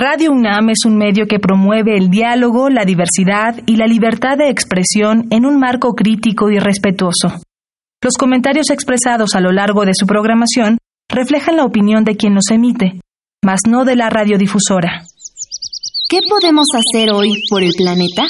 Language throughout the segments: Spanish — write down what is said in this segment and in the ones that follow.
Radio UNAM es un medio que promueve el diálogo, la diversidad y la libertad de expresión en un marco crítico y respetuoso. Los comentarios expresados a lo largo de su programación reflejan la opinión de quien los emite, mas no de la radiodifusora. ¿Qué podemos hacer hoy por el planeta?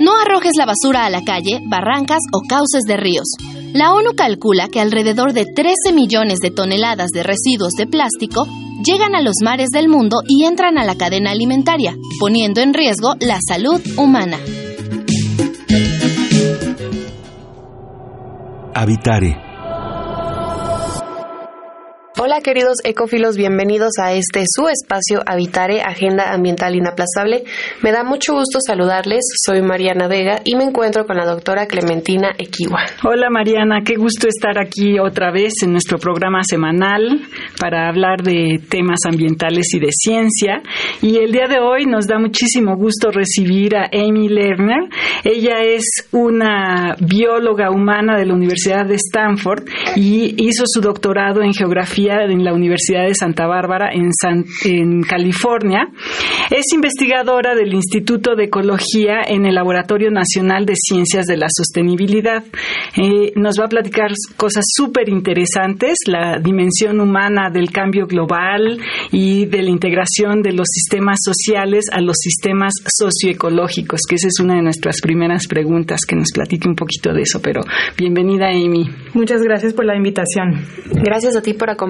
No arrojes la basura a la calle, barrancas o cauces de ríos. La ONU calcula que alrededor de 13 millones de toneladas de residuos de plástico llegan a los mares del mundo y entran a la cadena alimentaria, poniendo en riesgo la salud humana. Habitare Hola queridos ecófilos, bienvenidos a este su espacio Habitare, Agenda Ambiental Inaplazable. Me da mucho gusto saludarles, soy Mariana Vega y me encuentro con la doctora Clementina Equiwa. Hola Mariana, qué gusto estar aquí otra vez en nuestro programa semanal para hablar de temas ambientales y de ciencia. Y el día de hoy nos da muchísimo gusto recibir a Amy Lerner. Ella es una bióloga humana de la Universidad de Stanford y hizo su doctorado en geografía en la Universidad de Santa Bárbara en, en California. Es investigadora del Instituto de Ecología en el Laboratorio Nacional de Ciencias de la Sostenibilidad. Eh, nos va a platicar cosas súper interesantes, la dimensión humana del cambio global y de la integración de los sistemas sociales a los sistemas socioecológicos, que esa es una de nuestras primeras preguntas, que nos platique un poquito de eso. Pero bienvenida, Amy. Muchas gracias por la invitación. Gracias a ti por acompañarnos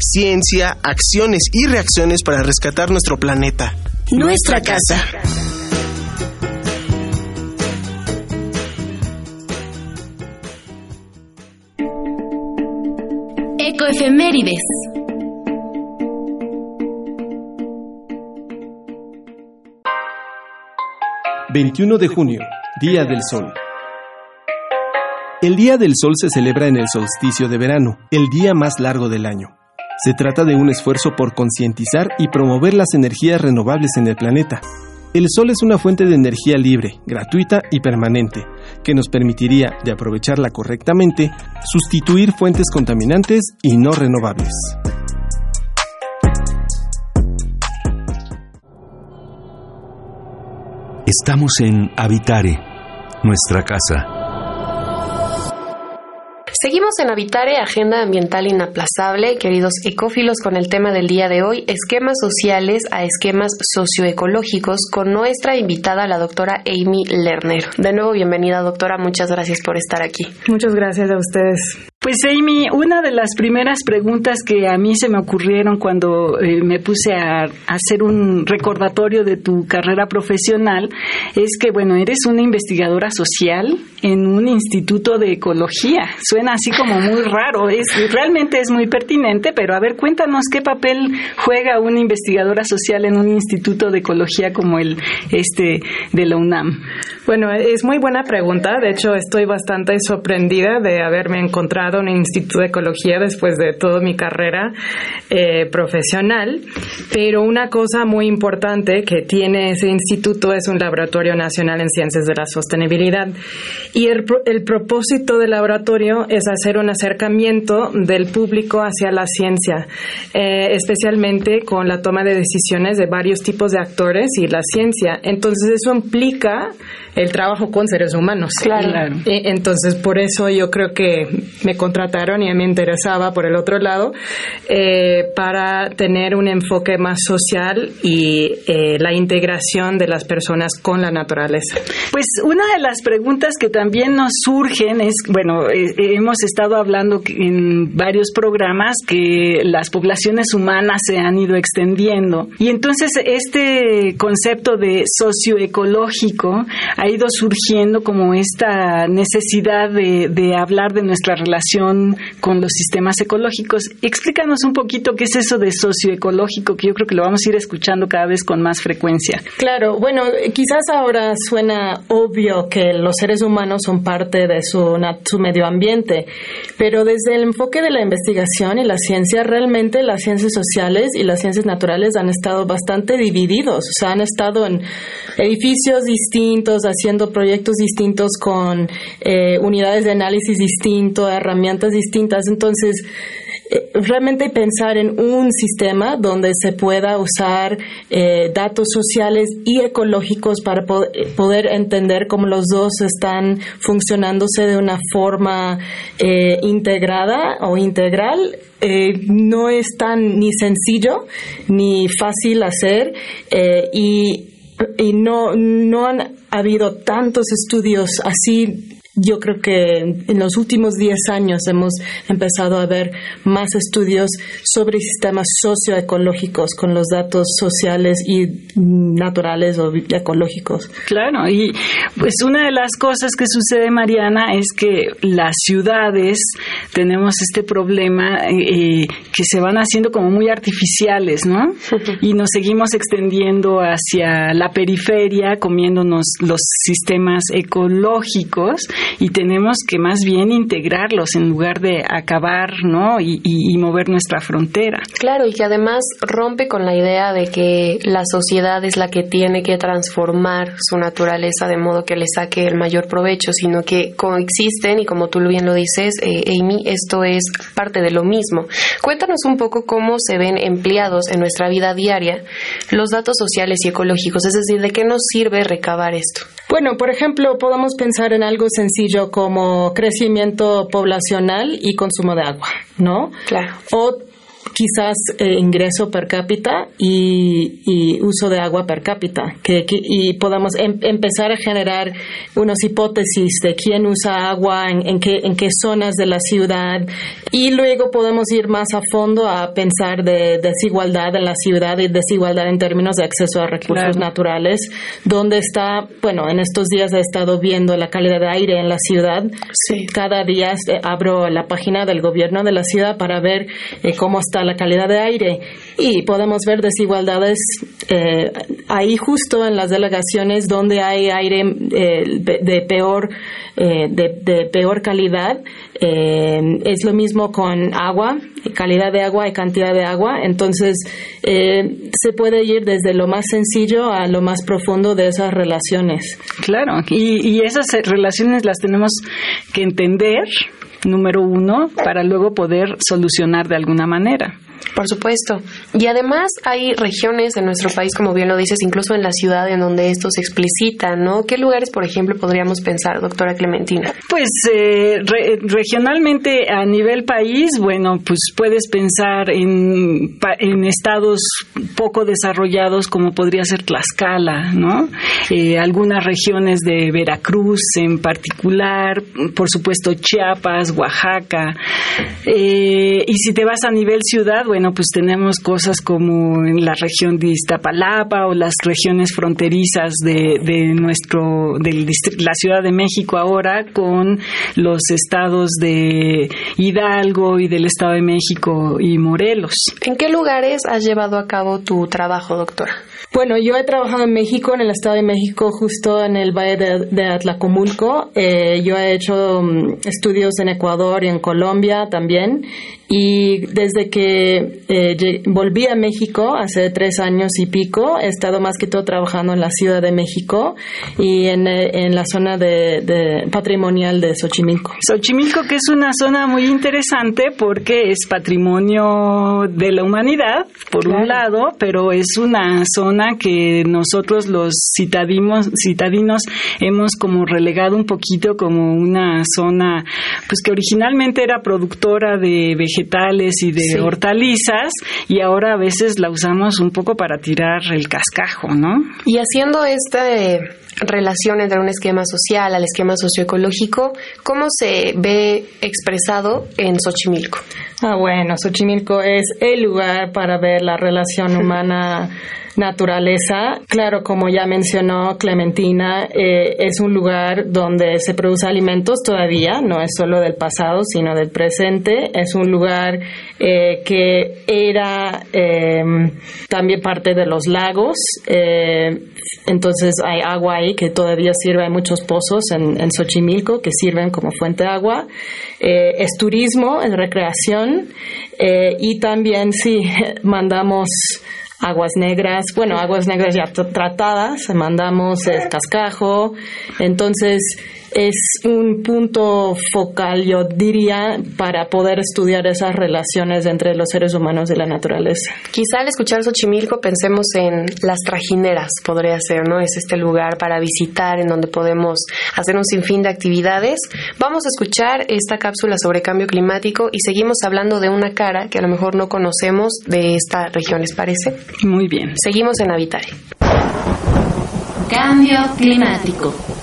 ciencia, acciones y reacciones para rescatar nuestro planeta. Nuestra casa. Ecoefemérides. 21 de junio, Día del Sol. El Día del Sol se celebra en el solsticio de verano, el día más largo del año. Se trata de un esfuerzo por concientizar y promover las energías renovables en el planeta. El sol es una fuente de energía libre, gratuita y permanente, que nos permitiría, de aprovecharla correctamente, sustituir fuentes contaminantes y no renovables. Estamos en Habitare, nuestra casa. Seguimos en Habitare, Agenda Ambiental Inaplazable, queridos ecófilos, con el tema del día de hoy, esquemas sociales a esquemas socioecológicos, con nuestra invitada, la doctora Amy Lerner. De nuevo, bienvenida, doctora, muchas gracias por estar aquí. Muchas gracias a ustedes. Pues Amy, una de las primeras preguntas que a mí se me ocurrieron cuando eh, me puse a, hacer un recordatorio de tu carrera profesional es que, bueno, eres una investigadora social en un instituto de ecología. Suena así como muy raro, es realmente es muy pertinente, pero a ver, cuéntanos qué papel juega una investigadora social en un instituto de ecología como el este de la UNAM. Bueno, es muy buena pregunta. De hecho, estoy bastante sorprendida de haberme encontrado un instituto de ecología después de toda mi carrera eh, profesional, pero una cosa muy importante que tiene ese instituto es un laboratorio nacional en ciencias de la sostenibilidad. Y el propósito del laboratorio es hacer un acercamiento del público hacia la ciencia, eh, especialmente con la toma de decisiones de varios tipos de actores y la ciencia. Entonces eso implica el trabajo con seres humanos. Claro. entonces, por eso yo creo que me contrataron y a mí me interesaba por el otro lado eh, para tener un enfoque más social y eh, la integración de las personas con la naturaleza. Pues una de las preguntas que también nos surgen es, bueno, eh, hemos estado hablando en varios programas que las poblaciones humanas se han ido extendiendo y entonces este concepto de socioecológico ha ido surgiendo como esta necesidad de, hablar de nuestra relación con los sistemas ecológicos. Explícanos un poquito qué es eso de socioecológico, que yo creo que lo vamos a ir escuchando cada vez con más frecuencia. Claro, bueno, quizás ahora suena obvio que los seres humanos son parte de su, su medio ambiente, pero desde el enfoque de la investigación y la ciencia, realmente las ciencias sociales y las ciencias naturales han estado bastante divididos, o sea, han estado en edificios distintos, haciendo proyectos distintos con eh, unidades de análisis distinto, herramientas distintas, entonces realmente pensar en un sistema donde se pueda usar eh, datos sociales y ecológicos para poder entender cómo los dos están funcionándose de una forma eh, integrada o integral. No es tan ni sencillo ni fácil hacer y, y no, no han habido tantos estudios así yo creo que en los últimos 10 años hemos empezado a ver más estudios sobre sistemas socioecológicos con los datos sociales y naturales o ecológicos. Claro, y pues una de las cosas que sucede, Mariana, es que las ciudades tenemos este problema eh, que se van haciendo como muy artificiales, ¿no? Y nos seguimos extendiendo hacia la periferia, comiéndonos los sistemas ecológicos y tenemos que más bien integrarlos en lugar de acabar, ¿no? Y, mover nuestra frontera. Claro, y que además rompe con la idea de que la sociedad es la que tiene que transformar su naturaleza de modo que le saque el mayor provecho, sino que coexisten y como tú bien lo dices, eh, Amy, esto es parte de lo mismo. Cuéntanos un poco cómo se ven empleados en nuestra vida diaria los datos sociales y ecológicos, es decir, de qué nos sirve recabar esto. Bueno, por ejemplo, podemos pensar en algo sencillo como crecimiento poblacional y consumo de agua, ¿no? Claro quizás eh, ingreso per cápita y, uso de agua per cápita, que, y podamos em, empezar a generar unas hipótesis de quién usa agua, en, qué, en qué zonas de la ciudad, y luego podemos ir más a fondo a pensar de desigualdad en la ciudad y desigualdad en términos de acceso a recursos naturales, donde está, bueno, en estos días he estado viendo la calidad de aire en la ciudad. Cada día eh, abro la página del gobierno de la ciudad para ver eh, cómo está la calidad de aire. Y podemos ver desigualdades eh, ahí justo en las delegaciones donde hay aire eh, de peor eh, de, peor calidad. Es lo mismo con agua calidad de agua y cantidad de agua. Entonces se puede ir desde lo más sencillo a lo más profundo de esas relaciones. Claro y, y esas relaciones las tenemos que entender número uno, para luego poder solucionar de alguna manera. Por supuesto. Y además hay regiones en nuestro país, como bien lo dices, incluso en la ciudad en donde esto se explicita, ¿no? ¿Qué lugares, por ejemplo, podríamos pensar, doctora Clementina? Pues eh, regionalmente a nivel país, bueno, pues puedes pensar en, en estados poco desarrollados como podría ser Tlaxcala, ¿no? Eh, algunas regiones de Veracruz en particular, por supuesto Chiapas, Oaxaca. Eh, y si te vas a nivel ciudad, bueno, pues tenemos cosas como en la región de Iztapalapa o las regiones fronterizas de, de nuestro, de la Ciudad de México ahora con los estados de Hidalgo y del Estado de México y Morelos. ¿En qué lugares has llevado a cabo tu trabajo, doctora? Bueno, yo he trabajado en México, en el Estado de México, justo en el Valle de, Atlacomulco. Eh, yo he hecho mm, estudios en Ecuador y en Colombia también. Y desde que eh, volví a México hace tres años y pico, he estado más que todo trabajando en la Ciudad de México y en, eh, la zona de, patrimonial de Xochimilco. Xochimilco, que es una zona muy interesante porque es patrimonio de la humanidad, por un lado, pero es una zona que nosotros los citadinos, citadinos hemos como relegado un poquito como una zona, pues que originalmente era productora de vegetales y de hortalizas y ahora a veces la usamos un poco para tirar el cascajo, ¿no? Y haciendo esta eh, relación entre un esquema social al esquema socioecológico, ¿cómo se ve expresado en Xochimilco? Ah, bueno, Xochimilco es el lugar para ver la relación humana naturaleza. Claro, como ya mencionó Clementina, eh, es un lugar donde se produce alimentos todavía, no es solo del pasado, sino del presente. Es un lugar eh, que era em, también parte de los lagos, eh, entonces hay agua que todavía sirve, hay muchos pozos en, en Xochimilco que sirven como fuente de agua. es turismo, es recreación y también sí, mandamos aguas negras, bueno, aguas negras ya tratadas, mandamos el cascajo, entonces es un punto focal, yo diría, para poder estudiar esas relaciones entre los seres humanos y la naturaleza. Quizá al escuchar Xochimilco pensemos en las trajineras, podría ser, ¿no? Es este lugar para visitar en donde podemos hacer un sinfín de actividades. Vamos a escuchar esta cápsula sobre cambio climático y seguimos hablando de una cara que a lo mejor no conocemos de esta región, ¿les parece? Muy bien. Seguimos en Habitare. Cambio climático.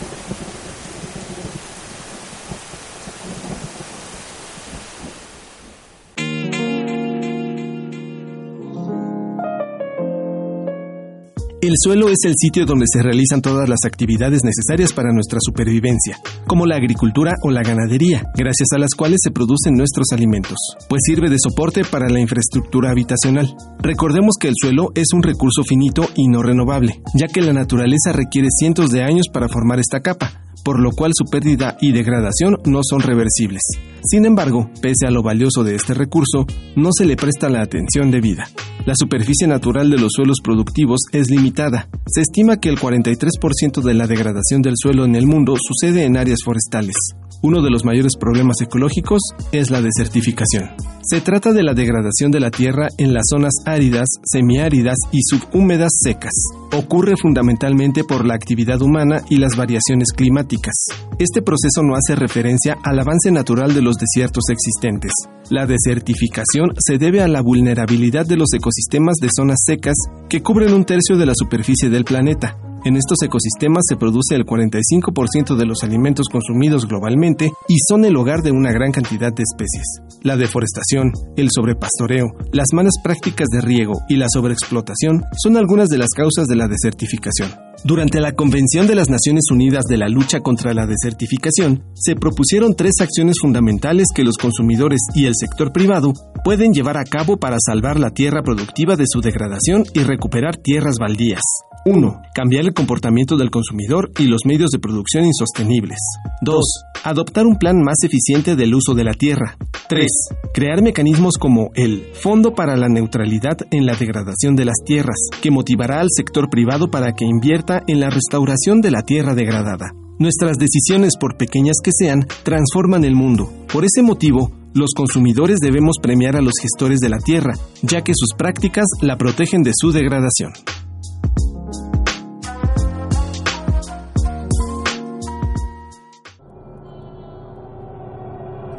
El suelo es el sitio donde se realizan todas las actividades necesarias para nuestra supervivencia, como la agricultura o la ganadería, gracias a las cuales se producen nuestros alimentos, pues sirve de soporte para la infraestructura habitacional. Recordemos que el suelo es un recurso finito y no renovable, ya que la naturaleza requiere cientos de años para formar esta capa, por lo cual su pérdida y degradación no son reversibles. Sin embargo, pese a lo valioso de este recurso, no se le presta la atención debida. La superficie natural de los suelos productivos es limitada. Se estima que el 43% de la degradación del suelo en el mundo sucede en áreas forestales. Uno de los mayores problemas ecológicos es la desertificación. Se trata de la degradación de la tierra en las zonas áridas, semiáridas y subhúmedas secas. Ocurre fundamentalmente por la actividad humana y las variaciones climáticas. Este proceso no hace referencia al avance natural de los desiertos existentes. La desertificación se debe a la vulnerabilidad de los ecosistemas de zonas secas que cubren un tercio de la superficie del planeta, en estos ecosistemas se produce el 45% de los alimentos consumidos globalmente y son el hogar de una gran cantidad de especies. La deforestación, el sobrepastoreo, las malas prácticas de riego y la sobreexplotación son algunas de las causas de la desertificación. Durante la Convención de las Naciones Unidas de la lucha contra la desertificación, se propusieron tres acciones fundamentales que los consumidores y el sector privado pueden llevar a cabo para salvar la tierra productiva de su degradación y recuperar tierras baldías. 1. Cambiar el comportamiento del consumidor y los medios de producción insostenibles. 2. Adoptar un plan más eficiente del uso de la tierra. 3. Crear mecanismos como el Fondo para la Neutralidad en la Degradación de las Tierras, que motivará al sector privado para que invierta en la restauración de la tierra degradada. Nuestras decisiones, por pequeñas que sean, transforman el mundo. Por ese motivo, los consumidores debemos premiar a los gestores de la tierra, ya que sus prácticas la protegen de su degradación.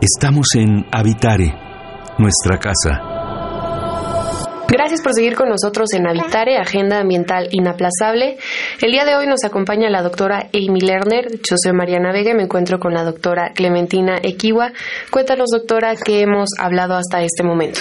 Estamos en Habitare, nuestra casa. Gracias por seguir con nosotros en Habitare, Agenda Ambiental Inaplazable. El día de hoy nos acompaña la doctora Amy Lerner. Yo soy Mariana Vega y me encuentro con la doctora Clementina Equiwa. Cuéntanos, doctora, qué hemos hablado hasta este momento.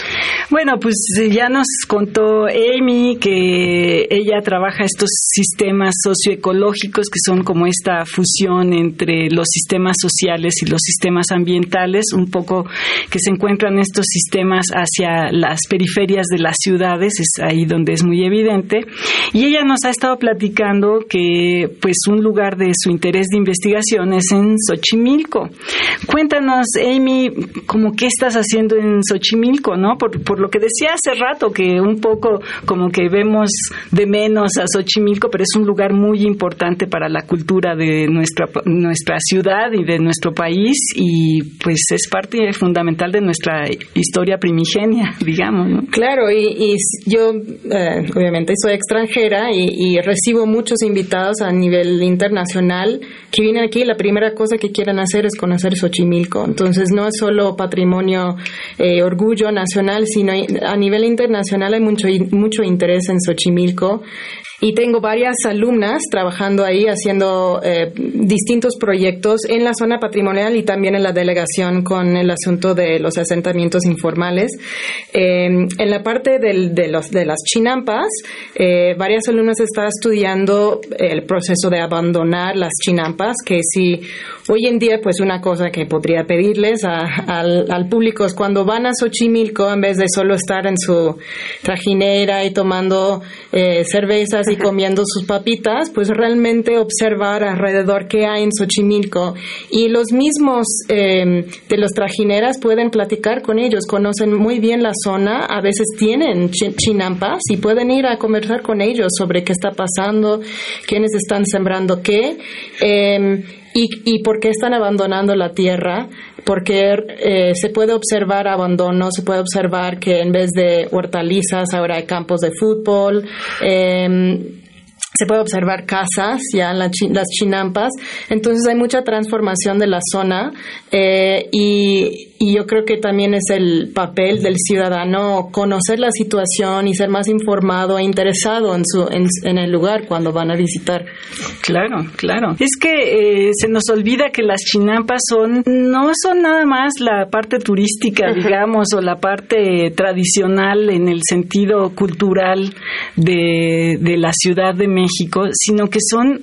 Bueno, pues eh, ya nos contó Amy que ella trabaja estos sistemas socioecológicos que son como esta fusión entre los sistemas sociales y los sistemas ambientales, un poco que se encuentran estos sistemas hacia las periferias de la ciudad es ahí donde es muy evidente. Y ella nos ha estado platicando que pues un lugar de su interés de investigación es en Xochimilco. Cuéntanos, Amy, como qué estás haciendo en Xochimilco, ¿no? Por, por lo que decía hace rato, que un poco como que vemos de menos a Xochimilco, pero es un lugar muy importante para la cultura de nuestra, nuestra ciudad y de nuestro país y pues es parte fundamental de nuestra historia primigenia, digamos. ¿no? Claro, y y yo eh, obviamente soy extranjera y, recibo muchos invitados a nivel internacional que vienen aquí la primera cosa que quieren hacer es conocer Xochimilco. Entonces no es solo patrimonio, eh, orgullo nacional, sino a nivel internacional hay mucho, mucho interés en Xochimilco y tengo varias alumnas trabajando ahí haciendo eh, distintos proyectos en la zona patrimonial y también en la delegación con el asunto de los asentamientos informales. Em, en la parte del, de, los, de las chinampas, eh, varias alumnas están estudiando el proceso de abandonar las chinampas, que si hoy en día pues una cosa que podría pedirles al, al público es cuando van a Xochimilco, en vez de solo estar en su trajinera y tomando eh, cervezas y comiendo sus papitas, pues realmente observar alrededor qué hay en Xochimilco. Y los mismos eh, de los trajineras pueden platicar con ellos, conocen muy bien la zona, a veces tienen chinampas y pueden ir a conversar con ellos sobre qué está pasando, quiénes están sembrando qué. Em, y, por qué están abandonando la tierra, porque eh, se puede observar abandono, se puede observar que en vez de hortalizas ahora hay campos de fútbol. Eh, se puede observar casas ya en las chinampas, entonces hay mucha transformación de la zona eh, y, yo creo que también es el papel del ciudadano conocer la situación y ser más informado e interesado en, su, en, el lugar cuando van a visitar. Claro, claro. Es que eh, se nos olvida que las chinampas son, no son nada más la parte turística, digamos, o la parte tradicional en el sentido cultural de, de la Ciudad de México, sino que son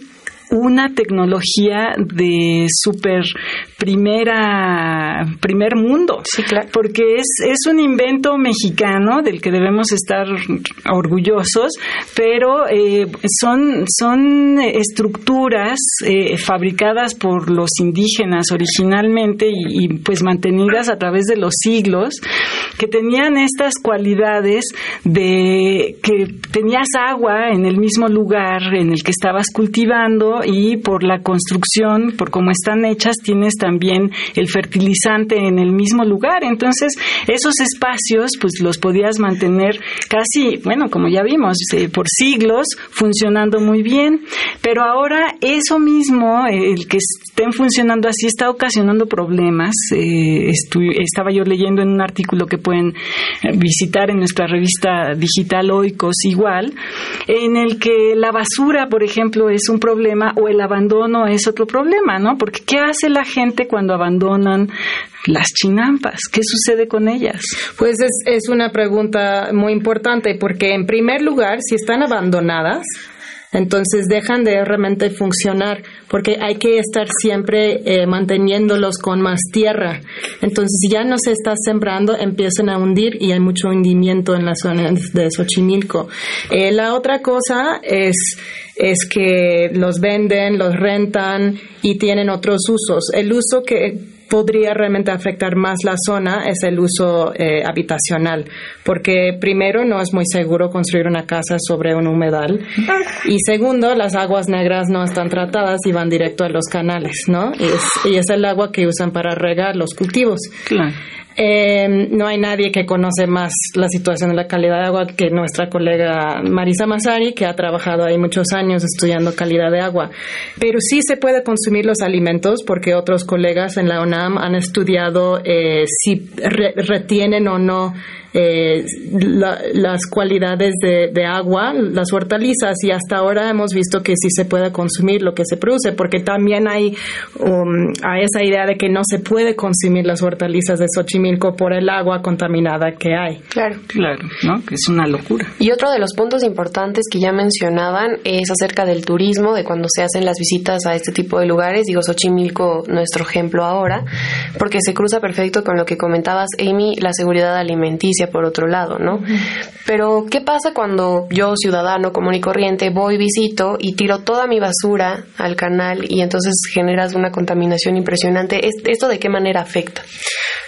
una tecnología de super primera primer mundo sí, claro. porque es, es un invento mexicano del que debemos estar orgullosos pero eh, son son estructuras eh, fabricadas por los indígenas originalmente y, y, pues mantenidas a través de los siglos que tenían estas cualidades de que tenías agua en el mismo lugar en el que estabas cultivando y por la construcción, por cómo están hechas, tienes también el fertilizante en el mismo lugar. Entonces, esos espacios, pues los podías mantener casi, bueno, como ya vimos, eh, por siglos funcionando muy bien. Pero ahora eso mismo, el que estén funcionando así, está ocasionando problemas. Eh, estaba yo leyendo en un artículo que pueden eh, visitar en nuestra revista digital Oikos igual, en el que la basura, por ejemplo, es un problema o el abandono es otro problema, ¿no? Porque ¿qué hace la gente cuando abandonan las chinampas? ¿Qué sucede con ellas? Pues es, es una pregunta muy importante porque en primer lugar, si están abandonadas, entonces dejan de realmente funcionar porque hay que estar siempre eh, manteniéndolos con más tierra. Entonces ya no se está sembrando, empiezan a hundir y hay mucho hundimiento en la zona de Xochimilco. Eh, la otra cosa es es que los venden, los rentan y tienen otros usos. El uso que podría realmente afectar más la zona es el uso eh, habitacional, porque primero no es muy seguro construir una casa sobre un humedal y segundo las aguas negras no están tratadas y van directo a los canales, ¿no? Y es, y es el agua que usan para regar los cultivos. Claro. Eh, no hay nadie que conoce más la situación de la calidad de agua que nuestra colega Marisa Masari, que ha trabajado ahí muchos años estudiando calidad de agua. Pero sí se puede consumir los alimentos porque otros colegas en la UNAM han estudiado eh, si retienen o no eh, las cualidades de, agua, las hortalizas, y hasta ahora hemos visto que sí se puede consumir lo que se produce, porque también hay um, a esa idea de que no se puede consumir las hortalizas de Xochimilco por el agua contaminada que hay. Claro, claro, ¿no? Que es una locura. Y otro de los puntos importantes que ya mencionaban es acerca del turismo, de cuando se hacen las visitas a este tipo de lugares, digo Xochimilco, nuestro ejemplo ahora, porque se cruza perfecto con lo que comentabas, Amy, la seguridad alimenticia por otro lado, ¿no? Pero, ¿qué pasa cuando yo, ciudadano común y corriente, voy, visito y tiro toda mi basura al canal y entonces generas una contaminación impresionante? ¿Esto de qué manera afecta?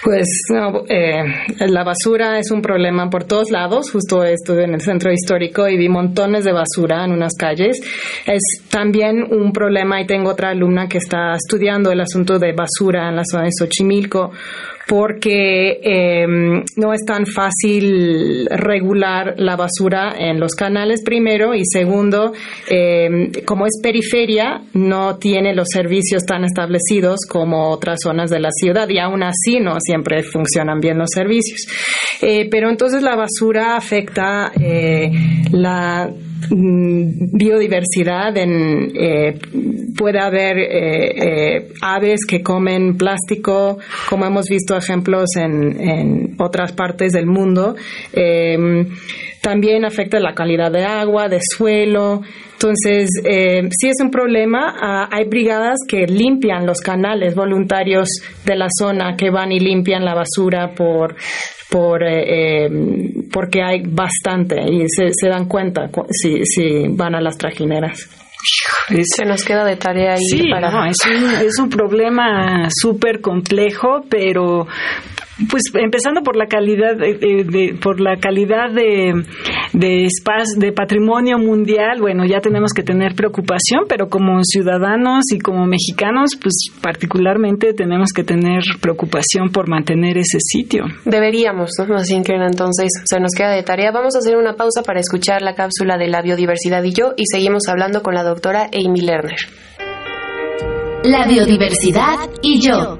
Pues no, eh, la basura es un problema por todos lados. Justo estuve en el centro histórico y vi montones de basura en unas calles. Es también un problema y tengo otra alumna que está estudiando el asunto de basura en la zona de Xochimilco porque em, no es tan fácil regular la basura en los canales primero y segundo, em, como es periferia, no tiene los servicios tan establecidos como otras zonas de la ciudad y aún así no siempre funcionan bien los servicios. Eh, pero entonces la basura afecta eh, la biodiversidad, en, eh, puede haber eh, eh, aves que comen plástico, como hemos visto ejemplos en, otras partes del mundo. Em, también afecta la calidad de agua, de suelo. Entonces, eh, sí es un problema. Ah, hay brigadas que limpian los canales voluntarios de la zona, que van y limpian la basura por por eh, em, porque hay bastante y se, se dan cuenta si, si van a las trajineras. Se nos queda de tarea ahí. Sí, para... es, un, es un problema súper complejo, pero pues empezando por la calidad de, por la calidad de de de patrimonio mundial, bueno, ya tenemos que tener preocupación, pero como ciudadanos y como mexicanos, pues particularmente tenemos que tener preocupación por mantener ese sitio. Deberíamos, ¿no? Así que entonces se nos queda de tarea. Vamos a hacer una pausa para escuchar la cápsula de la biodiversidad y yo y seguimos hablando con la doctora Amy Lerner. La biodiversidad y yo.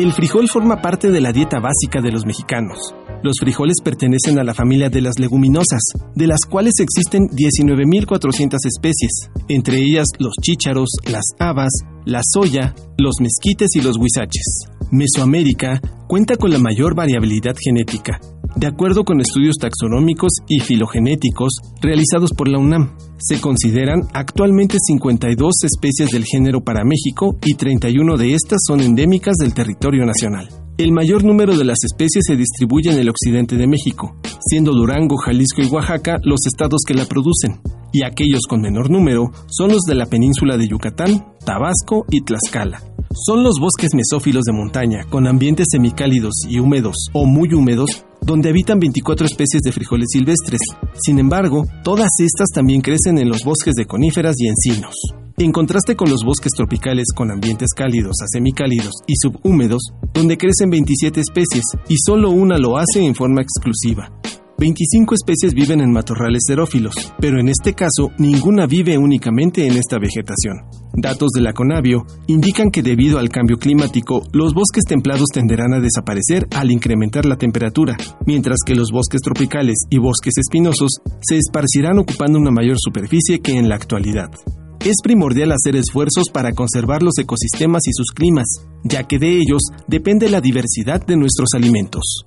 El frijol forma parte de la dieta básica de los mexicanos. Los frijoles pertenecen a la familia de las leguminosas, de las cuales existen 19.400 especies, entre ellas los chícharos, las habas, la soya, los mezquites y los huizaches. Mesoamérica cuenta con la mayor variabilidad genética, de acuerdo con estudios taxonómicos y filogenéticos realizados por la UNAM. Se consideran actualmente 52 especies del género para México y 31 de estas son endémicas del territorio nacional. El mayor número de las especies se distribuye en el occidente de México, siendo Durango, Jalisco y Oaxaca los estados que la producen, y aquellos con menor número son los de la península de Yucatán, Tabasco y Tlaxcala. Son los bosques mesófilos de montaña, con ambientes semicálidos y húmedos o muy húmedos, donde habitan 24 especies de frijoles silvestres. Sin embargo, todas estas también crecen en los bosques de coníferas y encinos. En contraste con los bosques tropicales con ambientes cálidos a semicálidos y subhúmedos, donde crecen 27 especies y solo una lo hace en forma exclusiva, 25 especies viven en matorrales xerófilos, pero en este caso ninguna vive únicamente en esta vegetación. Datos de la Conavio indican que debido al cambio climático, los bosques templados tenderán a desaparecer al incrementar la temperatura, mientras que los bosques tropicales y bosques espinosos se esparcirán ocupando una mayor superficie que en la actualidad. Es primordial hacer esfuerzos para conservar los ecosistemas y sus climas, ya que de ellos depende la diversidad de nuestros alimentos.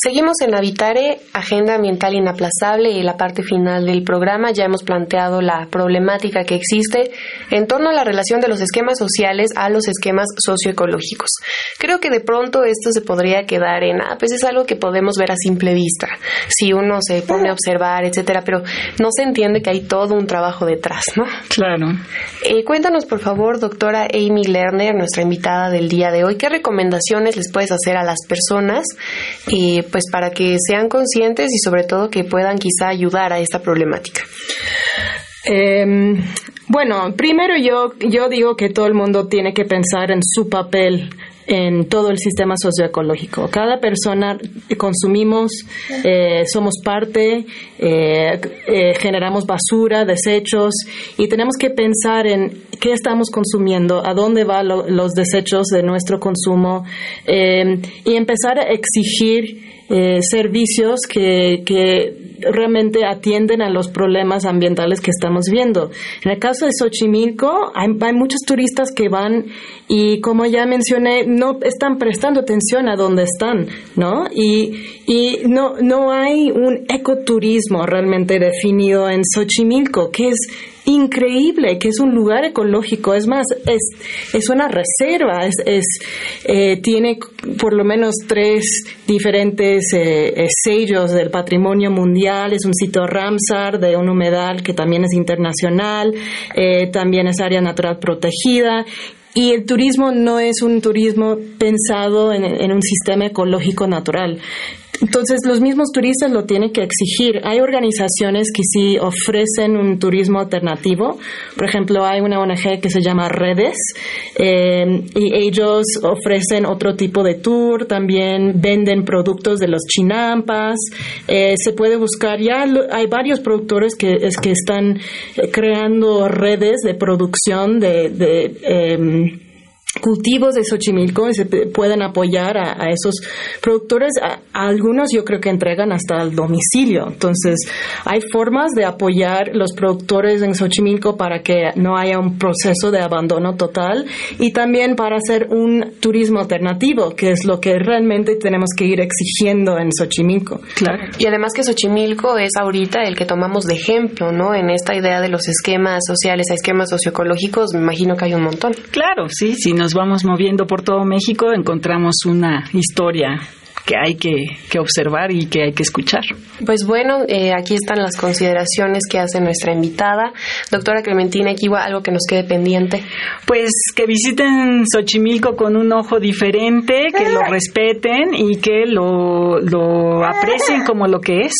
Seguimos en Habitare, Agenda Ambiental Inaplazable y la parte final del programa ya hemos planteado la problemática que existe en torno a la relación de los esquemas sociales a los esquemas socioecológicos. Creo que de pronto esto se podría quedar en, ah, pues es algo que podemos ver a simple vista, si uno se pone a observar, etcétera, pero no se entiende que hay todo un trabajo detrás, ¿no? Claro. Eh, cuéntanos, por favor, doctora Amy Lerner, nuestra invitada del día de hoy, ¿qué recomendaciones les puedes hacer a las personas? Eh, pues para que sean conscientes y sobre todo que puedan quizá ayudar a esta problemática? Em, bueno, primero yo, yo digo que todo el mundo tiene que pensar en su papel en todo el sistema socioecológico. Cada persona consumimos, eh, somos parte, eh, eh, generamos basura, desechos y tenemos que pensar en qué estamos consumiendo, a dónde van los desechos de nuestro consumo y empezar a exigir servicios que realmente atienden a los problemas ambientales que estamos viendo. En el caso de Xochimilco, hay, muchos turistas que van y, como ya mencioné, no están prestando atención a dónde están, ¿no? Y, y no, no hay un ecoturismo realmente definido en Xochimilco, que es increíble, que es un lugar ecológico, es más, es, es una reserva, es, es eh, tiene por lo menos tres diferentes eh, eh, sellos del patrimonio mundial, es un sitio Ramsar de un humedal que también es internacional, también es área natural protegida. Y el turismo no es un turismo pensado en, en, un sistema ecológico natural. Entonces, los mismos turistas lo tienen que exigir. Hay organizaciones que sí ofrecen un turismo alternativo. Por ejemplo, hay una ONG que se llama Redes eh, y ellos ofrecen otro tipo de tour. También venden productos de los chinampas. Eh, se puede buscar, ya hay varios productores que, es, que están eh, creando redes de producción de, de em, cultivos de Xochimilco y se pueden apoyar a, esos productores. algunos yo creo que entregan hasta el domicilio. Entonces, hay formas de apoyar los productores en Xochimilco para que no haya un proceso de abandono total y también para hacer un turismo alternativo, que es lo que realmente tenemos que ir exigiendo en Xochimilco. Claro. Y además que Xochimilco es ahorita el que tomamos de ejemplo, ¿no? En esta idea de los esquemas sociales a esquemas socioecológicos, me imagino que hay un montón. Claro, sí, sí nos vamos moviendo por todo México, encontramos una historia que hay que, observar y que hay que escuchar. Pues bueno, eh, aquí están las consideraciones que hace nuestra invitada. Doctora Clementina Equiwa, algo que nos quede pendiente. Pues que visiten Xochimilco con un ojo diferente, que lo respeten y que lo, lo aprecien como lo que es.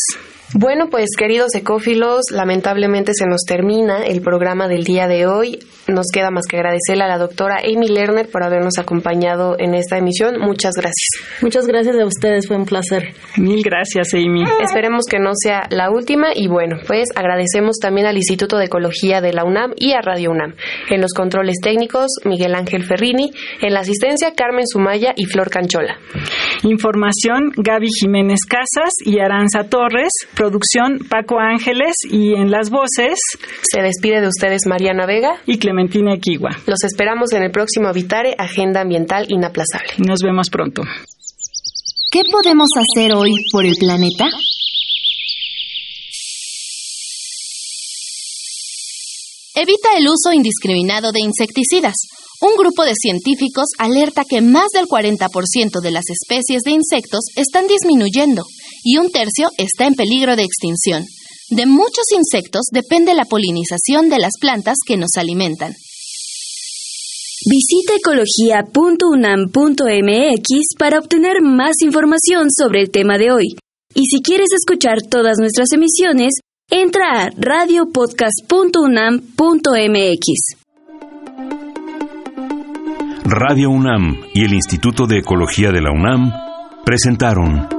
Bueno, pues queridos ecófilos, lamentablemente se nos termina el programa del día de hoy. Nos queda más que agradecerle a la doctora Amy Lerner por habernos acompañado en esta emisión. Muchas gracias. Muchas gracias a ustedes, fue un placer. Mil gracias, Amy. Esperemos que no sea la última y bueno, pues agradecemos también al Instituto de Ecología de la UNAM y a Radio UNAM. En los controles técnicos, Miguel Ángel Ferrini. En la asistencia, Carmen Sumaya y Flor Canchola. Información, Gaby Jiménez Casas y Aranza Torres Producción Paco Ángeles y en las voces se despide de ustedes Mariana Vega y Clementina Equigua. Los esperamos en el próximo Habitare Agenda Ambiental Inaplazable. Nos vemos pronto. ¿Qué podemos hacer hoy por el planeta? Evita el uso indiscriminado de insecticidas. Un grupo de científicos alerta que más del 40% de las especies de insectos están disminuyendo y un tercio está en peligro de extinción. De muchos insectos depende la polinización de las plantas que nos alimentan. Visita ecología.unam.mx para obtener más información sobre el tema de hoy. Y si quieres escuchar todas nuestras emisiones, entra a radiopodcast.unam.mx. Radio UNAM y el Instituto de Ecología de la UNAM presentaron